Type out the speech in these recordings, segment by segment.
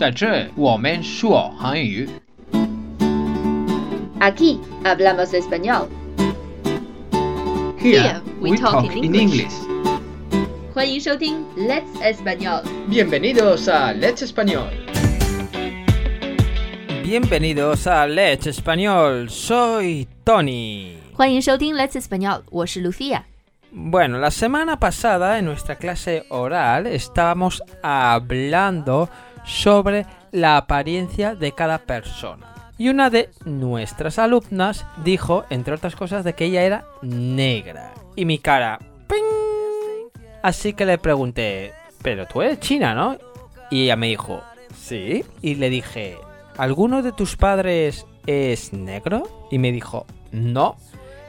在这我们说韩语。 Aquí hablamos español. Here we talk in English. 欢迎收听 Let's Español。 Bienvenidos a Let's Español. Bienvenidos a Let's Español, soy Tony. 欢迎收听 Let's Español，我是 Lucia。 Bueno, la semana pasada en nuestra clase oral estábamos hablando sobre la apariencia de cada persona. Y una de nuestras alumnas dijo, entre otras cosas, de que ella era negra. Y mi cara... ¡ping! Así que le pregunté, pero tú eres china, ¿no? Y ella me dijo, sí. Y le dije, ¿alguno de tus padres es negro? Y me dijo, no.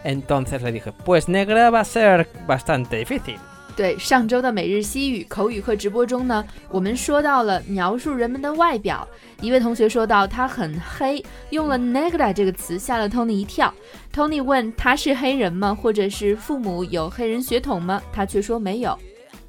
Entonces le dije, pues negra va a ser bastante difícil. 对，上周的每日西语口语课直播中呢，我们说到了描述人们的外表。一位同学说到他很黑，用了 negra 这个词，吓了 Tony 一跳。Tony 问他是黑人吗？或者是父母有黑人血统吗？他却说没有。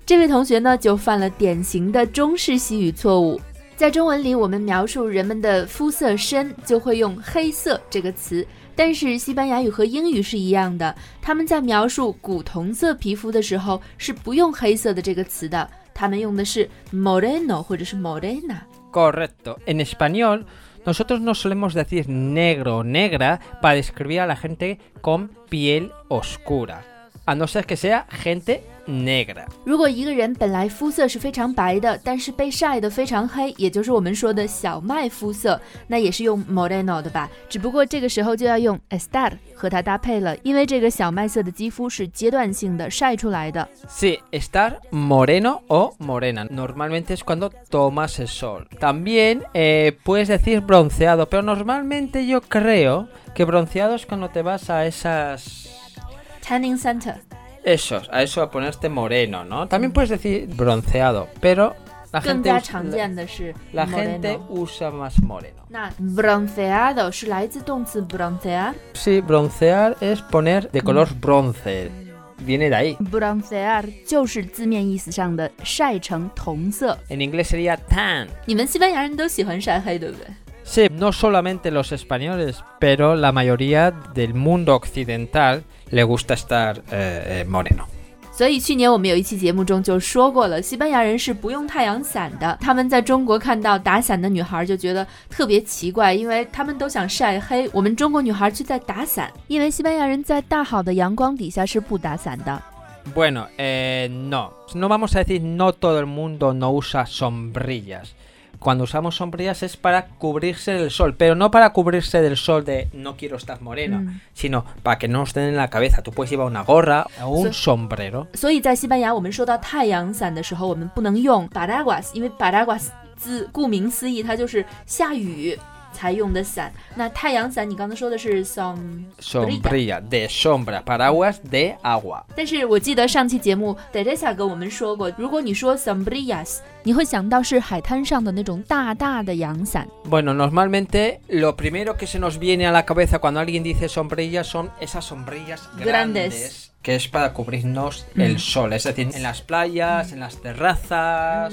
这位同学呢，就犯了典型的中式西语错误。在中文里，我们描述人们的肤色深，就会用黑色这个词。但是西班牙语和英语是一样的，他们在描述古铜色皮肤的时候是不用黑色的这个词的，他们用的是 moreno 或者是 morena。Correcto. En español, nosotros no solemos decir negro o negra para describir a la gente con piel oscura. A no ser que sea gente negra. 如果一个人本来肤色是非常白的，但是被晒得非常黑，也就是我们说的小麦肤色，那也是用 moreno 的吧？只不过这个时候就要用 estar 和它搭配了，因为这个小麦色的肌肤是阶段性的晒出来的。 Sí, estar moreno o morena. Normalmente es cuando tomas el sol. También eh, puedes decir bronceado, pero normalmente yo creo que bronceado es cuando te vas a esas... Tanning Center. Eso, a eso a ponerte moreno, ¿no? También puedes decir bronceado, pero la gente, la, la gente usa más moreno. bronceado broncear? Sí, broncear es poner de color bronce. Viene de ahí. Broncear En inglés sería tan. 你们西班牙人都喜欢晒黑，对不对？ Sí, no solamente los españoles, pero la mayoría del mundo occidental le gusta estar eh, eh, moreno. 所以去年我们有一期节目中就说过了，西班牙人是不用太阳伞的。他们在中国看到打伞的女孩就觉得特别奇怪，因为他们都想晒黑，我们中国女孩却在打伞。因为西班牙人在大好的阳光底下是不打伞的。 Bueno, eh, no. No vamos a decir no todo el mundo no usa sombrillas. Cuando usamos sombrillas es para cubrirse del sol, pero no para cubrirse del sol de no quiero estar moreno, Mm. sino para que no nos den en la cabeza. Tú puedes llevar una gorra o un So- sombrero. 所以在西班牙，我们说到太阳伞的时候，我们不能用 paraguas，因为 paraguas 字顾名思义，它就是下雨 才用的伞。那太阳伞，你刚才说的是 som。 Sombrilla, de sombra, paraguas de agua. 但是我记得上期节目 Teresa 跟我们说过，如果你说 sombrillas，你会想到是海滩上的那种大大的阳伞。 Bueno, normalmente lo primero que se nos viene a la cabeza cuando alguien dice sombrillas son esas sombrillas Grandes. grandes, que es para cubrirnos Mm. el sol, es decir, en las playas, en las terrazas.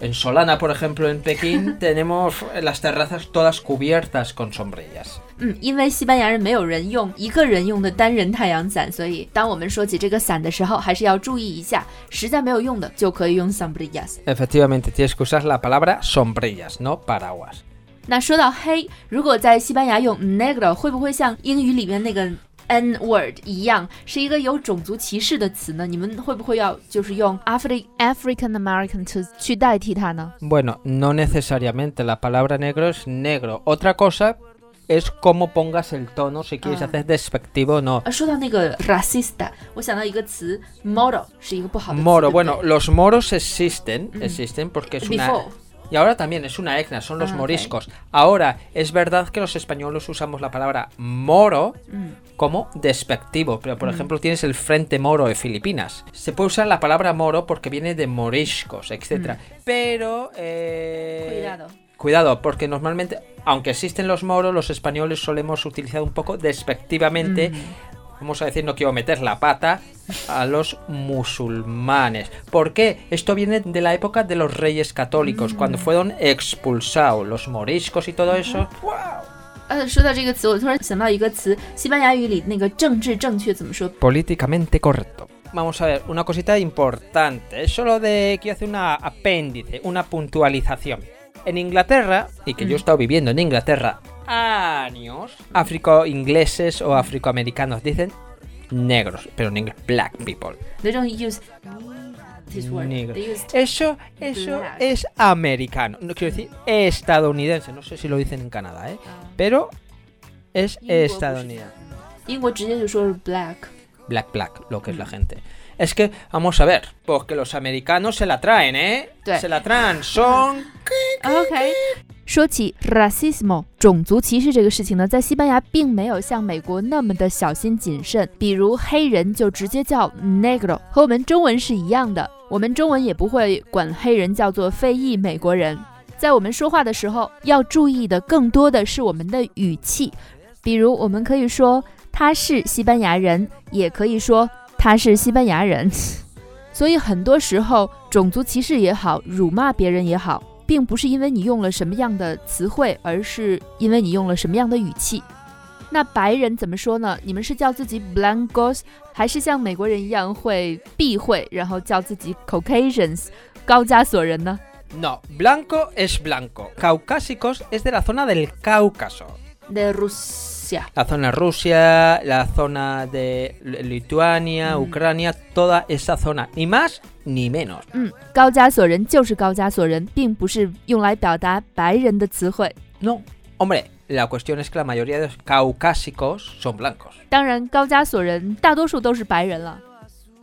En Solana, por ejemplo, en Pekín, tenemos las terrazas todas cubiertas con sombrillas. 嗯，因为西班牙人没有人用一个人用的单人太阳伞，所以当我们说起这个伞的时候，还是要注意一下，实在没有用的就可以用 sombrillas。 Efectivamente, tienes que usar la palabra sombrillas, no paraguas. 那说到黑，如果在西班牙用 negro，会不会像英语里面那个 n word 一样，是一个有种族歧视的词呢？你们会不会要就是用 Afri African American to 去代替它呢？ Bueno, no necesariamente. La palabra negro es negro. Otra cosa es cómo pongas el tono, si quieres Ah. hacer despectivo o no. 啊，说到那个 racista，我想到一个词 moro，是一个不好的词。 Moro, 对不对 bueno, los moros existen, Mm. existen porque es una... y ahora también es una etnia, son los Ah, moriscos. Ahora, es verdad que los españoles usamos la palabra moro Mm. como despectivo, pero por ejemplo tienes el Frente Moro de Filipinas. Se puede usar la palabra moro porque viene de moriscos, etc. Pero... eh, Cuidado. Cuidado, porque normalmente, aunque existen los moros, los españoles solemos utilizar un poco despectivamente vamos a decir, no quiero meter la pata a los musulmanes. ¿Por qué? Esto viene de la época de los reyes católicos, cuando fueron expulsados los moriscos y todo eso. ¡Wow! 呃，说到这个词，我突然想到一个词，西班牙语里那个政治正确怎么说？ políticamente correcto. Vamos a ver, una cosita importante. Es solo de. Quiero hacer una apéndice, una puntualización. En Inglaterra, y que yo he estado viviendo en Inglaterra años, afroingleses o afroamericanos dicen negros, pero en inglés black people. They don't use this word. Negro. Eso eso es americano. No quiero decir estadounidense. No sé si lo dicen en Canadá, ¿eh? Ah. Pero es pues. estadounidense. black. Black, black, lo que es la mm. gente. Es que, vamos a ver, porque los americanos se la traen, ¿eh? Se la traen, son... ok. 说起 racismo 种族歧视这个事情呢，在西班牙并没有像美国那么的小心谨慎，比如黑人就直接叫 negro，和我们中文是一样的。我们中文也不会管黑人叫做非裔美国人。在我们说话的时候，要注意的更多的是我们的语气，比如我们可以说他是西班牙人，也可以说他是西班牙人。所以很多时候，种族歧视也好，辱骂别人也好，并不是因为你用了什么样的词汇，而是因为你用了什么样的语气。那白人怎么说呢？你们是叫自己 blancos，还是像美国人一样会避讳，然后叫自己 Caucasians 高加索人呢 No, blanco es blanco. Caucásicos es de la zona del Cáucaso.？De Rusia。 La zona Rusia, la zona de Li- Lituania, Mm. Ucrania, toda esa zona. Ni más ni menos. 嗯，高加索人就是高加索人，并不是用来表达白人的词汇。 No. Hombre, la cuestión es que la mayoría de los caucásicos son blancos. 当然，高加索人大多数都是白人了。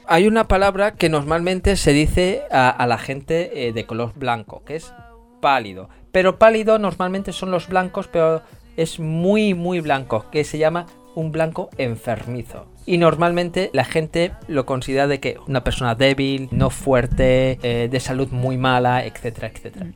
Hay una palabra que normalmente se dice a, a la gente eh, de color blanco, que es pálido. Pero pálido normalmente son los blancos, pero es muy muy blanco, que se llama un blanco enfermizo. Y normalmente la gente lo considera de que una persona débil, no fuerte, eh, de salud muy mala, etcétera, etcétera.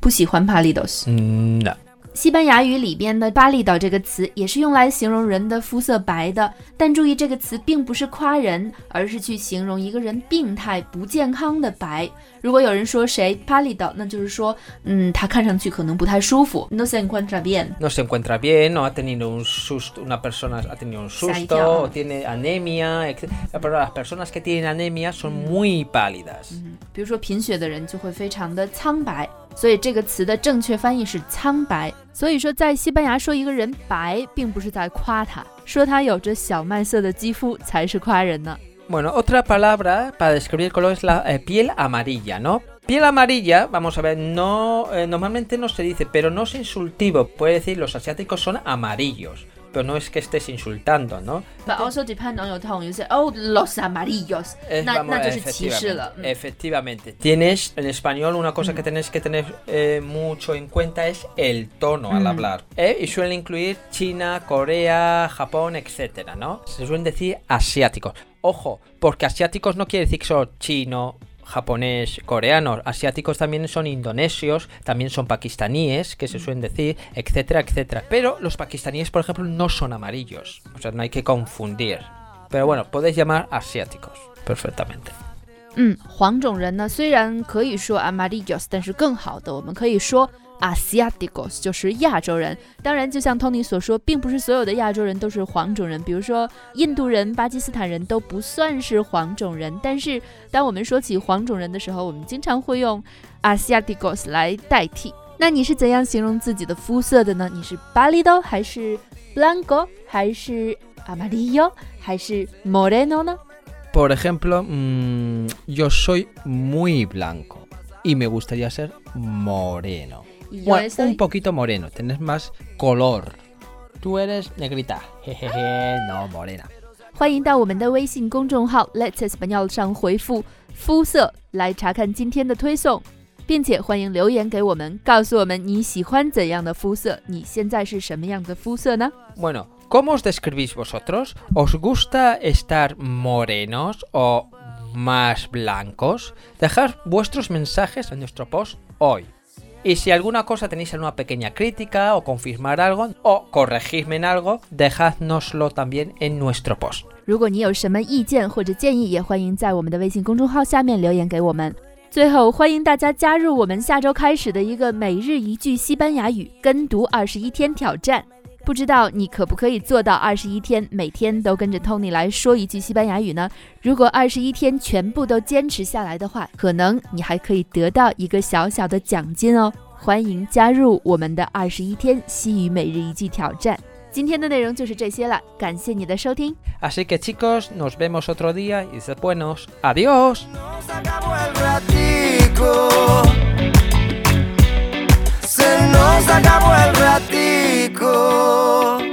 Mm, no. 西班牙语里边的“巴厘岛”这个词也是用来形容人的肤色白的，但注意这个词并不是夸人，而是去形容一个人病态、不健康的白。如果有人说谁“巴厘岛”，那就是说，嗯，他看上去可能不太舒服。No se encuentra bien。No se encuentra bien, No ha tenido un susto, una persona ha tenido un susto, o tiene anemia. Pero las personas que tienen anemia son muy pálidas. 嗯，比如说贫血的人就会非常的苍白，所以这个词的正确翻译是苍白。所以说，在西班牙说一个人白，并不是在夸他，说他有着小麦色的肌肤才是夸人呢。Bueno, otra palabra para describir el color es la eh, piel amarilla, ¿no? Piel amarilla, vamos a ver, no eh, normalmente no se dice, pero no es insultivo. Puede decir los asiáticos son amarillos, pero no es que estés insultando, ¿no? But also depend on your tone. You oh, los amarillos. Es, na, vamos, na efectivamente, mm. efectivamente. Tienes, en español, una cosa que mm. tenéis que tener eh, mucho en cuenta es el tono al mm. hablar. ¿eh? Y suelen incluir China, Corea, Japón, etcétera, ¿no? Se suelen decir asiáticos. Ojo, porque asiáticos no quiere decir que son chino, japonés, coreanos. Asiáticos también son indonesios, también son pakistaníes, que se suelen decir, etcétera, etcétera. Pero los pakistaníes, por ejemplo, no son amarillos. O sea, no hay que confundir. Pero bueno, podéis llamar asiáticos perfectamente. 嗯，黄种人呢，虽然可以说 amarillos，但是更好的，我们可以说 asiáticos，就是亚洲人。当然，就像 Tony 所说，并不是所有的亚洲人都是黄种人，比如说印度人、巴基斯坦人都不算是黄种人。但是，当我们说起黄种人的时候，我们经常会用 asiáticos 来代替。那你是怎样形容自己的肤色的呢？你是 pálido 还是 blanco 还是 amarillo 还是 moreno 呢？Por ejemplo, mm, yo soy muy blanco y me gustaría ser moreno. Bueno, un poquito moreno, tenés más color. Tú eres negrita, jejeje, no morena. 欢迎到我们的微信公众号 Let's Español 上回复“肤色”来查看今天的推送，并且欢迎留言给我们，告诉我们你喜欢怎样的肤色，你现在是什么样的肤色呢？ Bueno, ¿cómo os describís vosotros? ¿Os gusta estar morenos o más blancos? Dejad vuestros mensajes en nuestro post hoy. Y si alguna cosa tenéis alguna pequeña crítica o confirmar algo o corregirme en algo, dejádnoslo también en nuestro post. 如果你有什么意见或者建议，也欢迎在我们的微信公众号下面留言给我们。最后，欢迎大家加入我们下周开始的一个每日一句西班牙语跟读二十一天挑战。 不知道你可不可以做到二十一天，每天都跟着 Tony 来说一句西班牙语呢？如果二十一天全部都坚持下来的话，可能你还可以得到一个小小的奖金哦！欢迎加入我们的二十一天西语每日一句挑战。今天的内容就是这些了，感谢你的收听。Así que chicos, nos vemos otro día y se buenos. Adiós. Oh.